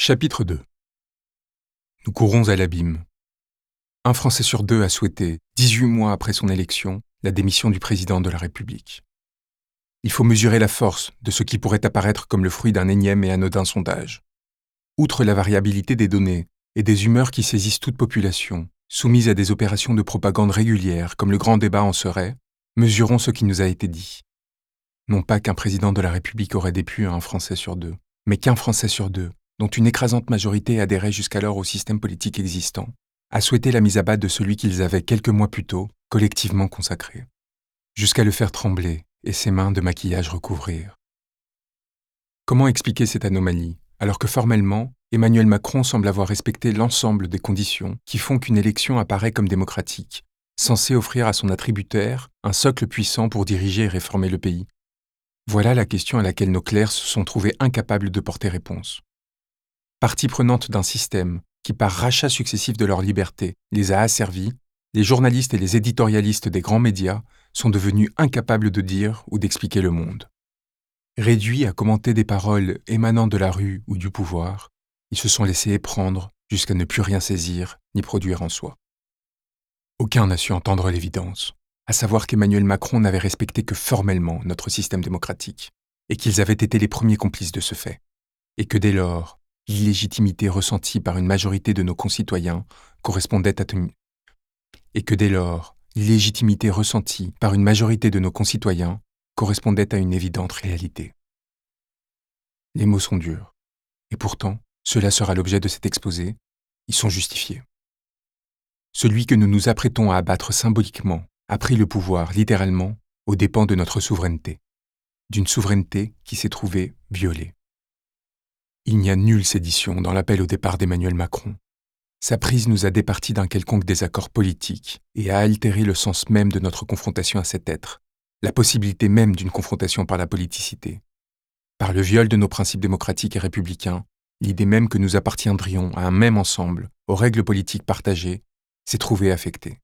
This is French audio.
Chapitre 2 Nous courons à l'abîme. Un Français sur deux a souhaité, 18 mois après son élection, la démission du président de la République. Il faut mesurer la force de ce qui pourrait apparaître comme le fruit d'un énième et anodin sondage. Outre la variabilité des données et des humeurs qui saisissent toute population, soumise à des opérations de propagande régulières comme le grand débat en serait, mesurons ce qui nous a été dit. Non pas qu'un président de la République aurait déplu à un Français sur deux, mais qu'un Français sur deux dont une écrasante majorité adhérait jusqu'alors au système politique existant, a souhaité la mise à bas de celui qu'ils avaient quelques mois plus tôt collectivement consacré, jusqu'à le faire trembler et ses mains de maquillage recouvrir. Comment expliquer cette anomalie, alors que formellement, Emmanuel Macron semble avoir respecté l'ensemble des conditions qui font qu'une élection apparaît comme démocratique, censée offrir à son attributaire un socle puissant pour diriger et réformer le pays? Voilà la question à laquelle nos clercs se sont trouvés incapables de porter réponse partie prenante d'un système qui, par rachat successif de leur liberté, les a asservis, les journalistes et les éditorialistes des grands médias sont devenus incapables de dire ou d'expliquer le monde. Réduits à commenter des paroles émanant de la rue ou du pouvoir, ils se sont laissés éprendre jusqu'à ne plus rien saisir ni produire en soi. Aucun n'a su entendre l'évidence, à savoir qu'Emmanuel Macron n'avait respecté que formellement notre système démocratique, et qu'ils avaient été les premiers complices de ce fait, et que dès lors, l'illégitimité ressentie par une majorité de nos concitoyens correspondait à et que dès lors, l'illégitimité ressentie par une majorité de nos concitoyens correspondait à une évidente réalité. Les mots sont durs, et pourtant, cela sera l'objet de cet exposé, ils sont justifiés. Celui que nous nous apprêtons à abattre symboliquement a pris le pouvoir, littéralement, aux dépens de notre souveraineté, d'une souveraineté qui s'est trouvée violée. Il n'y a nulle sédition dans l'appel au départ d'Emmanuel Macron. Sa prise nous a départis d'un quelconque désaccord politique et a altéré le sens même de notre confrontation à cet être, la possibilité même d'une confrontation par la politicité. Par le viol de nos principes démocratiques et républicains, l'idée même que nous appartiendrions à un même ensemble, aux règles politiques partagées, s'est trouvée affectée.